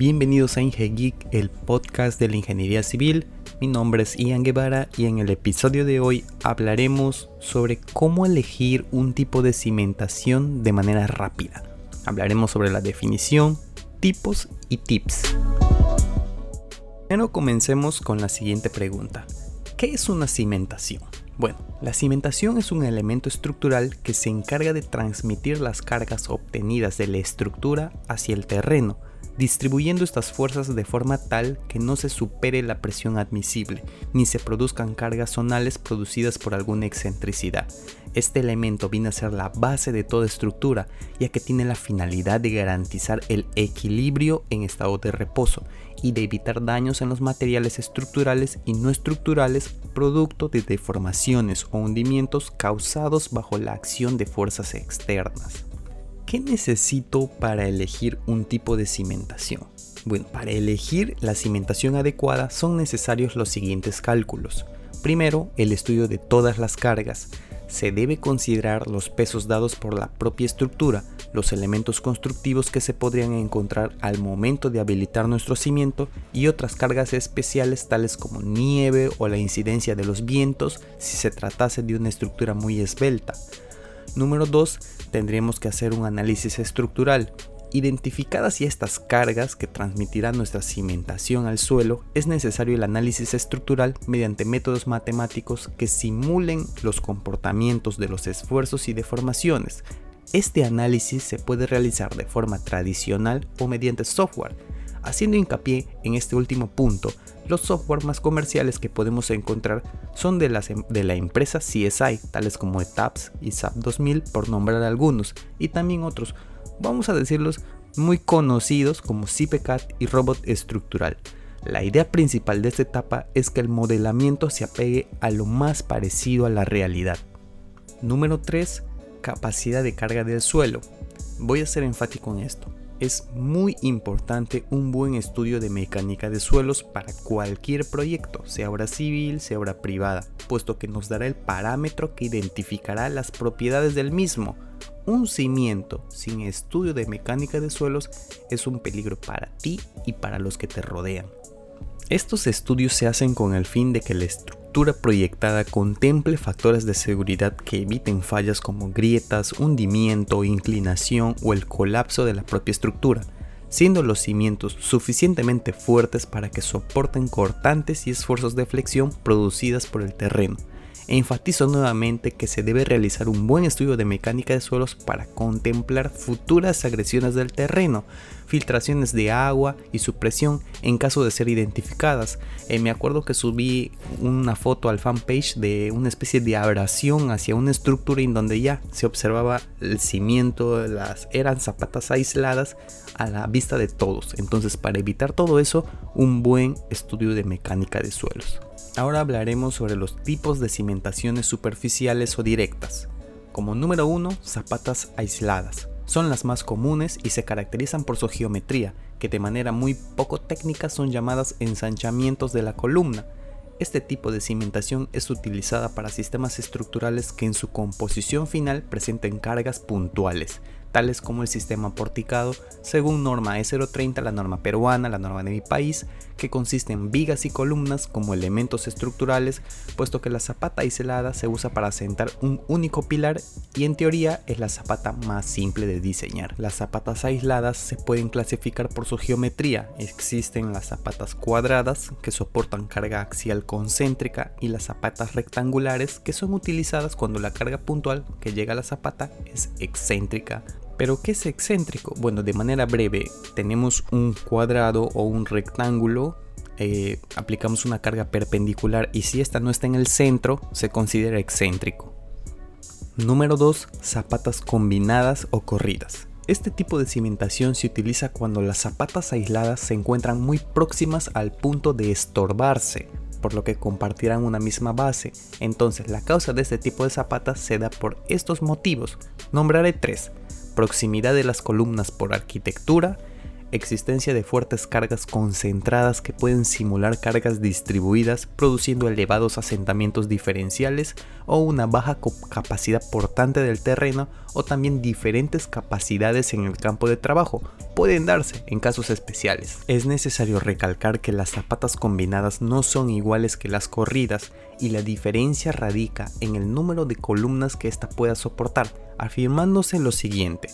Bienvenidos a IngeGeek, el podcast de la ingeniería civil. Mi nombre es Ian Guevara y en el episodio de hoy hablaremos sobre cómo elegir un tipo de cimentación de manera rápida. Hablaremos sobre la definición, tipos y tips. Primero comencemos con la siguiente pregunta. ¿Qué es una cimentación? Bueno, la cimentación es un elemento estructural que se encarga de transmitir las cargas obtenidas de la estructura hacia el terreno distribuyendo estas fuerzas de forma tal que no se supere la presión admisible, ni se produzcan cargas zonales producidas por alguna excentricidad. Este elemento viene a ser la base de toda estructura, ya que tiene la finalidad de garantizar el equilibrio en estado de reposo y de evitar daños en los materiales estructurales y no estructurales producto de deformaciones o hundimientos causados bajo la acción de fuerzas externas. ¿Qué necesito para elegir un tipo de cimentación? Bueno, para elegir la cimentación adecuada son necesarios los siguientes cálculos. Primero, el estudio de todas las cargas. Se debe considerar los pesos dados por la propia estructura, los elementos constructivos que se podrían encontrar al momento de habilitar nuestro cimiento y otras cargas especiales tales como nieve o la incidencia de los vientos si se tratase de una estructura muy esbelta. Número 2. Tendremos que hacer un análisis estructural. Identificadas ya estas cargas que transmitirán nuestra cimentación al suelo, es necesario el análisis estructural mediante métodos matemáticos que simulen los comportamientos de los esfuerzos y deformaciones. Este análisis se puede realizar de forma tradicional o mediante software. Haciendo hincapié en este último punto, los software más comerciales que podemos encontrar son de, em, de la empresa CSI, tales como ETAPS y SAP 2000 por nombrar algunos, y también otros, vamos a decirlos, muy conocidos como CPCAT y Robot Estructural. La idea principal de esta etapa es que el modelamiento se apegue a lo más parecido a la realidad. Número 3. Capacidad de carga del suelo. Voy a ser enfático en esto es muy importante un buen estudio de mecánica de suelos para cualquier proyecto, sea obra civil, sea obra privada, puesto que nos dará el parámetro que identificará las propiedades del mismo. Un cimiento sin estudio de mecánica de suelos es un peligro para ti y para los que te rodean. Estos estudios se hacen con el fin de que la estructura proyectada contemple factores de seguridad que eviten fallas como grietas, hundimiento, inclinación o el colapso de la propia estructura, siendo los cimientos suficientemente fuertes para que soporten cortantes y esfuerzos de flexión producidas por el terreno. Enfatizo nuevamente que se debe realizar un buen estudio de mecánica de suelos para contemplar futuras agresiones del terreno, filtraciones de agua y su presión en caso de ser identificadas. Eh, me acuerdo que subí una foto al fanpage de una especie de abrasión hacia una estructura en donde ya se observaba el cimiento, las eran zapatas aisladas a la vista de todos. Entonces para evitar todo eso, un buen estudio de mecánica de suelos. Ahora hablaremos sobre los tipos de cimentaciones superficiales o directas. Como número 1, zapatas aisladas. Son las más comunes y se caracterizan por su geometría, que de manera muy poco técnica son llamadas ensanchamientos de la columna. Este tipo de cimentación es utilizada para sistemas estructurales que en su composición final presenten cargas puntuales, tales como el sistema porticado, según norma E030, la norma peruana, la norma de mi país, que consiste en vigas y columnas como elementos estructurales, puesto que la zapata aislada se usa para asentar un único pilar y en teoría es la zapata más simple de diseñar. Las zapatas aisladas se pueden clasificar por su geometría. Existen las zapatas cuadradas que soportan carga axial concéntrica y las zapatas rectangulares que son utilizadas cuando la carga puntual que llega a la zapata es excéntrica pero ¿qué es excéntrico? Bueno, de manera breve, tenemos un cuadrado o un rectángulo, eh, aplicamos una carga perpendicular y si esta no está en el centro, se considera excéntrico. Número 2. Zapatas combinadas o corridas. Este tipo de cimentación se utiliza cuando las zapatas aisladas se encuentran muy próximas al punto de estorbarse, por lo que compartirán una misma base. Entonces la causa de este tipo de zapatas se da por estos motivos. Nombraré tres proximidad de las columnas por arquitectura, existencia de fuertes cargas concentradas que pueden simular cargas distribuidas produciendo elevados asentamientos diferenciales o una baja capacidad portante del terreno o también diferentes capacidades en el campo de trabajo pueden darse en casos especiales. Es necesario recalcar que las zapatas combinadas no son iguales que las corridas y la diferencia radica en el número de columnas que ésta pueda soportar, afirmándose lo siguiente.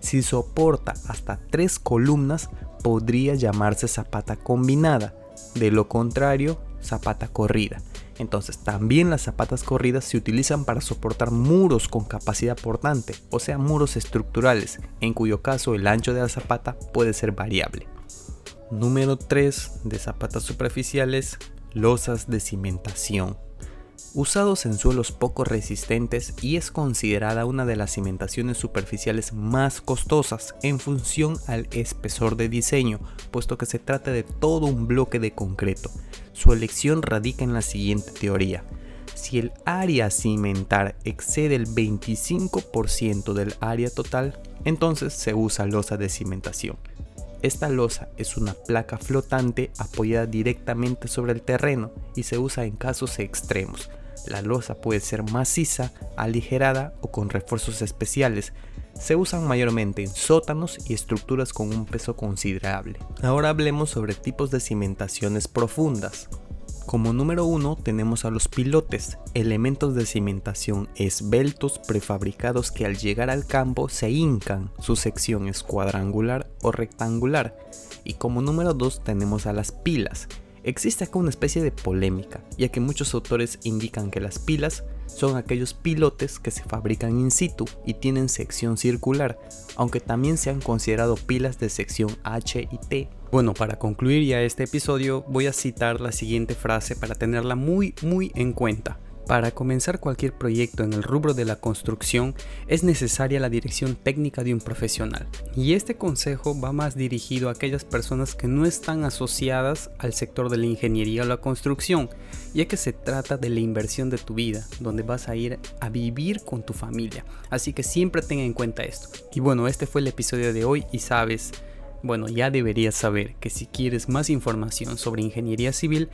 Si soporta hasta tres columnas, podría llamarse zapata combinada. De lo contrario, zapata corrida. Entonces, también las zapatas corridas se utilizan para soportar muros con capacidad portante, o sea, muros estructurales, en cuyo caso el ancho de la zapata puede ser variable. Número 3 de zapatas superficiales, losas de cimentación usados en suelos poco resistentes y es considerada una de las cimentaciones superficiales más costosas en función al espesor de diseño, puesto que se trata de todo un bloque de concreto. Su elección radica en la siguiente teoría. Si el área a cimentar excede el 25% del área total, entonces se usa losa de cimentación. Esta losa es una placa flotante apoyada directamente sobre el terreno y se usa en casos extremos, la losa puede ser maciza, aligerada o con refuerzos especiales. Se usan mayormente en sótanos y estructuras con un peso considerable. Ahora hablemos sobre tipos de cimentaciones profundas. Como número uno tenemos a los pilotes, elementos de cimentación esbeltos prefabricados que al llegar al campo se hincan, su sección es cuadrangular o rectangular. Y como número 2 tenemos a las pilas, Existe acá una especie de polémica, ya que muchos autores indican que las pilas son aquellos pilotes que se fabrican in situ y tienen sección circular, aunque también se han considerado pilas de sección H y T. Bueno, para concluir ya este episodio voy a citar la siguiente frase para tenerla muy muy en cuenta. Para comenzar cualquier proyecto en el rubro de la construcción es necesaria la dirección técnica de un profesional. Y este consejo va más dirigido a aquellas personas que no están asociadas al sector de la ingeniería o la construcción, ya que se trata de la inversión de tu vida, donde vas a ir a vivir con tu familia. Así que siempre tenga en cuenta esto. Y bueno, este fue el episodio de hoy y sabes, bueno, ya deberías saber que si quieres más información sobre ingeniería civil,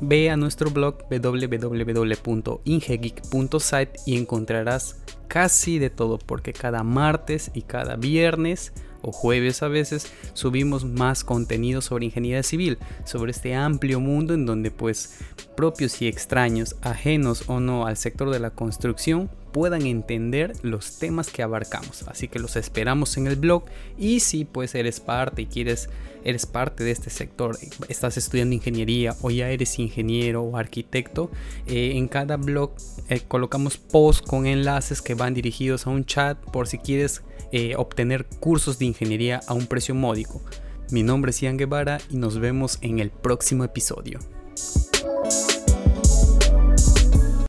Ve a nuestro blog www.ingegeek.site y encontrarás casi de todo porque cada martes y cada viernes o jueves a veces subimos más contenido sobre ingeniería civil, sobre este amplio mundo en donde pues propios y extraños, ajenos o no al sector de la construcción, puedan entender los temas que abarcamos. Así que los esperamos en el blog y si pues eres parte y quieres eres parte de este sector, estás estudiando ingeniería o ya eres ingeniero o arquitecto, eh, en cada blog eh, colocamos posts con enlaces que van dirigidos a un chat por si quieres eh, obtener cursos de ingeniería a un precio módico. Mi nombre es Ian Guevara y nos vemos en el próximo episodio.